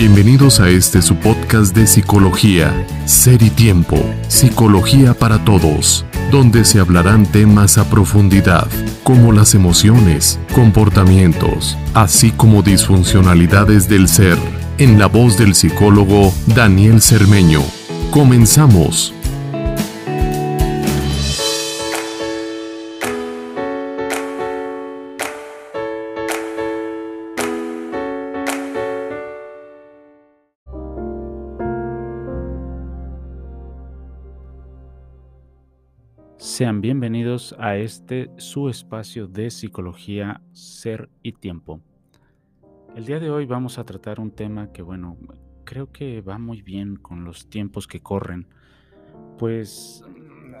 Bienvenidos a este su podcast de psicología, Ser y Tiempo, Psicología para Todos, donde se hablarán temas a profundidad, como las emociones, comportamientos, así como disfuncionalidades del ser, en la voz del psicólogo Daniel Cermeño. Comenzamos. Sean bienvenidos a este su espacio de psicología, ser y tiempo. El día de hoy vamos a tratar un tema que, bueno, creo que va muy bien con los tiempos que corren, pues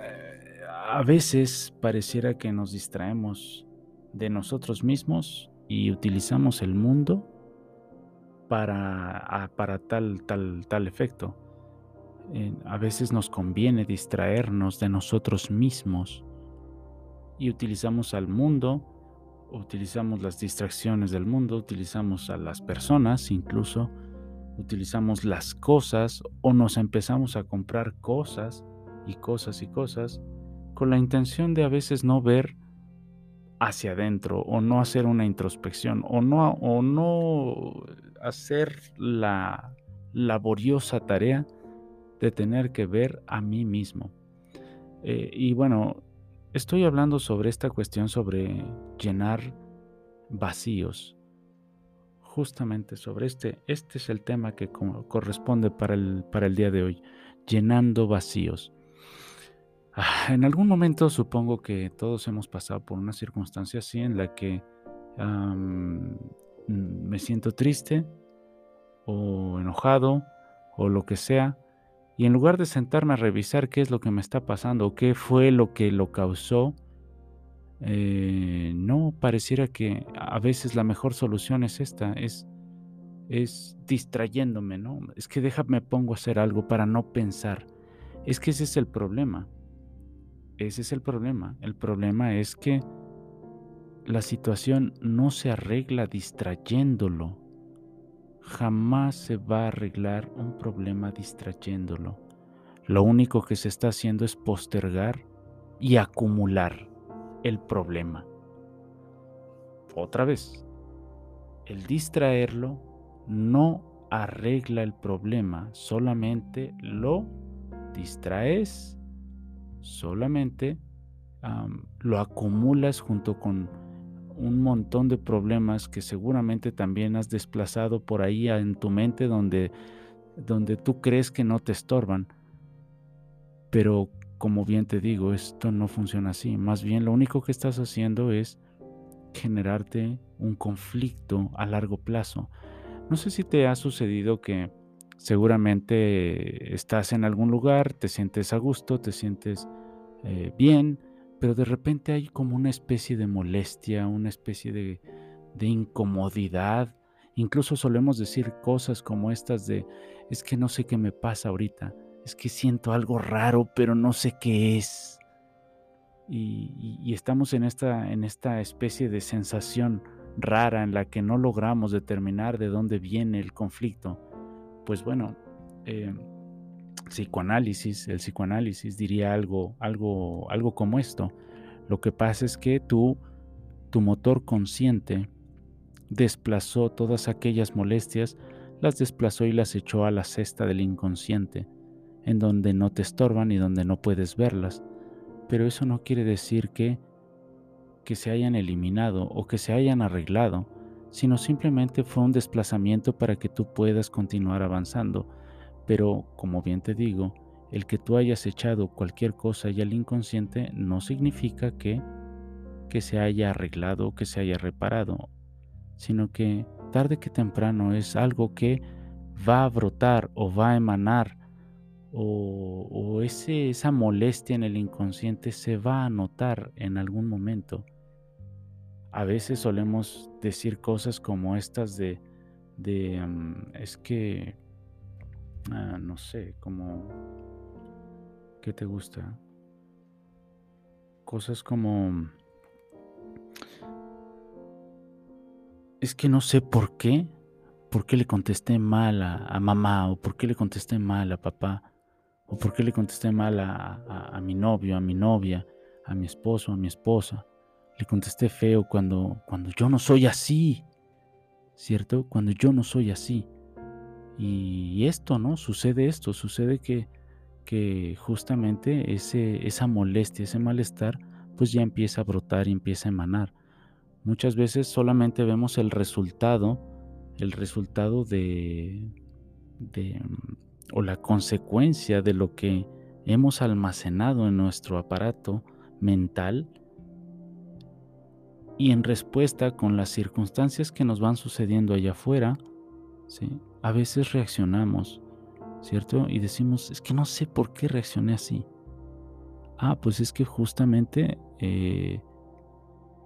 eh, a veces pareciera que nos distraemos de nosotros mismos y utilizamos el mundo para, para tal, tal, tal efecto a veces nos conviene distraernos de nosotros mismos y utilizamos al mundo, utilizamos las distracciones del mundo, utilizamos a las personas incluso, utilizamos las cosas o nos empezamos a comprar cosas y cosas y cosas con la intención de a veces no ver hacia adentro o no hacer una introspección o no, o no hacer la laboriosa tarea de tener que ver a mí mismo. Eh, y bueno, estoy hablando sobre esta cuestión sobre llenar vacíos. Justamente sobre este, este es el tema que corresponde para el, para el día de hoy, llenando vacíos. Ah, en algún momento supongo que todos hemos pasado por una circunstancia así en la que me siento triste o enojado o lo que sea y en lugar de sentarme a revisar qué es lo que me está pasando o qué fue lo que lo causó, eh, no, pareciera que a veces la mejor solución es esta, es, es distrayéndome, ¿no? Es que déjame pongo a hacer algo para no pensar. Es que ese es el problema. Ese es el problema. El problema es que la situación no se arregla distrayéndolo jamás se va a arreglar un problema distrayéndolo. Lo único que se está haciendo es postergar y acumular el problema. Otra vez, el distraerlo no arregla el problema, solamente lo distraes, solamente lo acumulas junto con un montón de problemas que seguramente también has desplazado por ahí en tu mente donde, donde tú crees que no te estorban. Pero como bien te digo, esto no funciona así. Más bien lo único que estás haciendo es generarte un conflicto a largo plazo. No sé si te ha sucedido que seguramente estás en algún lugar, te sientes a gusto, te sientes eh, bien, pero de repente hay como una especie de molestia, una especie de, incomodidad. Incluso solemos decir cosas como estas de, es que no sé qué me pasa ahorita, es que siento algo raro, pero no sé qué es. Y, estamos en esta, en esta especie de sensación rara en la que no logramos determinar de dónde viene el conflicto. Pues bueno, eh, psicoanálisis, el psicoanálisis diría algo, algo, algo como esto. Lo que pasa es que tú, tu motor consciente, desplazó todas aquellas molestias, las desplazó y las echó a la cesta del inconsciente, en donde no te estorban y donde no puedes verlas. Pero eso no quiere decir que, que se hayan eliminado o que se hayan arreglado, sino simplemente fue un desplazamiento para que tú puedas continuar avanzando pero, como bien te digo, el que tú hayas echado cualquier cosa ya al inconsciente no significa que, que se haya arreglado que se haya reparado, sino que tarde que temprano es algo que va a brotar o va a emanar o, o ese, esa molestia en el inconsciente se va a notar en algún momento. A veces solemos decir cosas como estas de, de mm, es que Ah, no sé, como... ¿Qué te gusta? cosas como... Es que no sé por qué, por qué le contesté mal a, mamá, o por qué le contesté mal a papá, o por qué le contesté mal a, a mi novio, a mi novia, a mi esposo, a mi esposa. Le contesté feo cuando, cuando yo no soy así, ¿cierto? Cuando yo no soy así. Y esto, ¿no? Sucede esto, sucede que, justamente ese, esa molestia, ese malestar, pues ya empieza a brotar y empieza a emanar. Muchas veces solamente vemos el resultado, el resultado de, de o la consecuencia de lo que hemos almacenado en nuestro aparato mental y en respuesta con las circunstancias que nos van sucediendo allá afuera, ¿sí? A veces reaccionamos, ¿cierto? Y decimos, es que no sé por qué reaccioné así. Ah, pues es que justamente eh,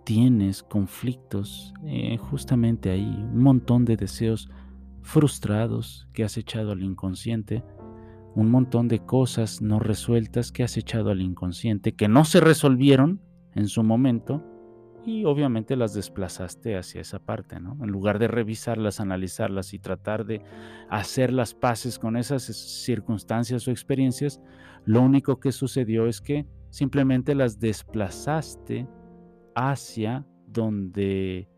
tienes conflictos, eh, justamente ahí, un montón de deseos frustrados que has echado al inconsciente, un montón de cosas no resueltas que has echado al inconsciente, que no se resolvieron en su momento y obviamente las desplazaste hacia esa parte, ¿no? En lugar de revisarlas, analizarlas y tratar de hacer las paces con esas circunstancias o experiencias, lo único que sucedió es que simplemente las desplazaste hacia donde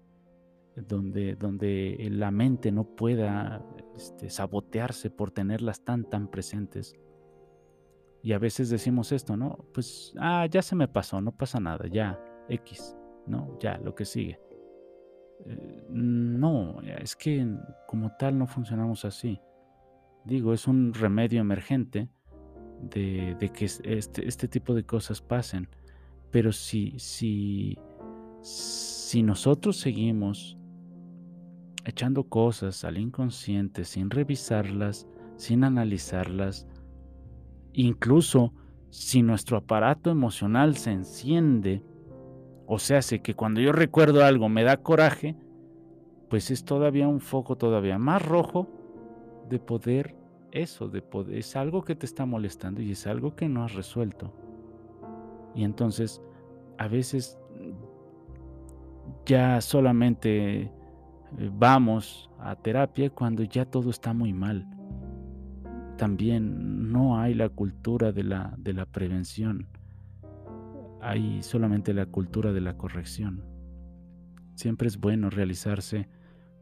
donde, donde la mente no pueda este, sabotearse por tenerlas tan, tan presentes. Y a veces decimos esto, ¿no? Pues, ah, ya se me pasó, no pasa nada, ya, X. ¿no? Ya, lo que sigue. Eh, no, es que como tal no funcionamos así. Digo, es un remedio emergente de, que este, este, tipo de cosas pasen. Pero si, si, si nosotros seguimos echando cosas al inconsciente sin revisarlas, sin analizarlas, incluso si nuestro aparato emocional se enciende, o sea, hace que cuando yo recuerdo algo me da coraje, pues es todavía un foco todavía más rojo de poder eso, de poder, es algo que te está molestando y es algo que no has resuelto. Y entonces, a veces ya solamente eh, vamos a terapia cuando ya todo está muy mal. También no hay la cultura de la, de la prevención hay solamente la cultura de la corrección. Siempre es bueno realizarse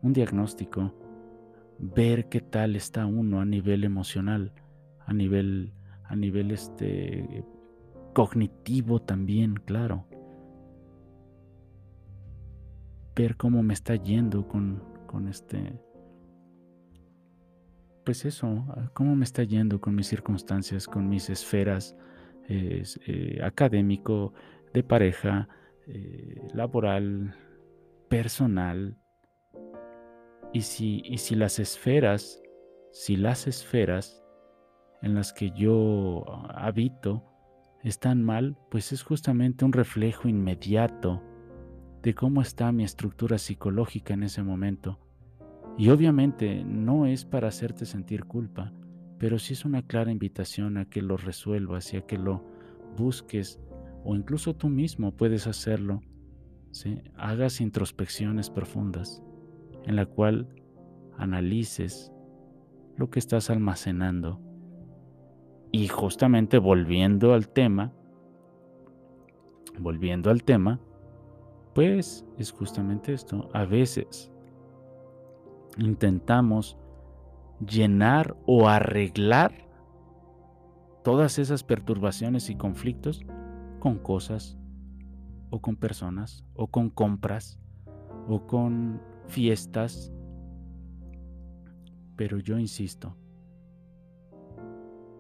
un diagnóstico, ver qué tal está uno a nivel emocional, a nivel, a nivel este, cognitivo también, claro. Ver cómo me está yendo con, con este, pues eso, cómo me está yendo con mis circunstancias, con mis esferas, eh, académico, de pareja, eh, laboral, personal. Y si, y si las esferas, si las esferas en las que yo habito están mal, pues es justamente un reflejo inmediato de cómo está mi estructura psicológica en ese momento. Y obviamente no es para hacerte sentir culpa, pero sí es una clara invitación a que lo resuelvas y a que lo busques o incluso tú mismo puedes hacerlo. Hagas introspecciones profundas en la cual analices lo que estás almacenando. Y justamente volviendo al tema, volviendo al tema, pues es justamente esto. A veces intentamos llenar o arreglar todas esas perturbaciones y conflictos con cosas o con personas o con compras o con fiestas. Pero yo insisto,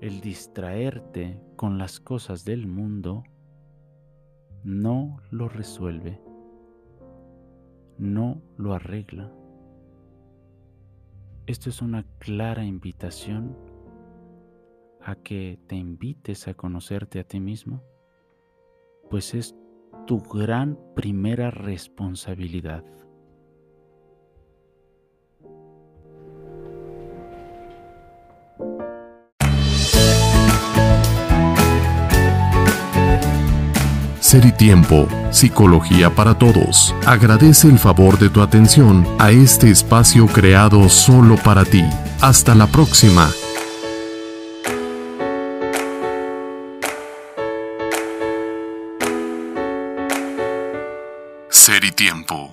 el distraerte con las cosas del mundo no lo resuelve, no lo arregla. Esto es una clara invitación a que te invites a conocerte a ti mismo, pues es tu gran primera responsabilidad. Ser y Tiempo, Psicología para Todos. Agradece el favor de tu atención a este espacio creado solo para ti. Hasta la próxima. Ser y Tiempo.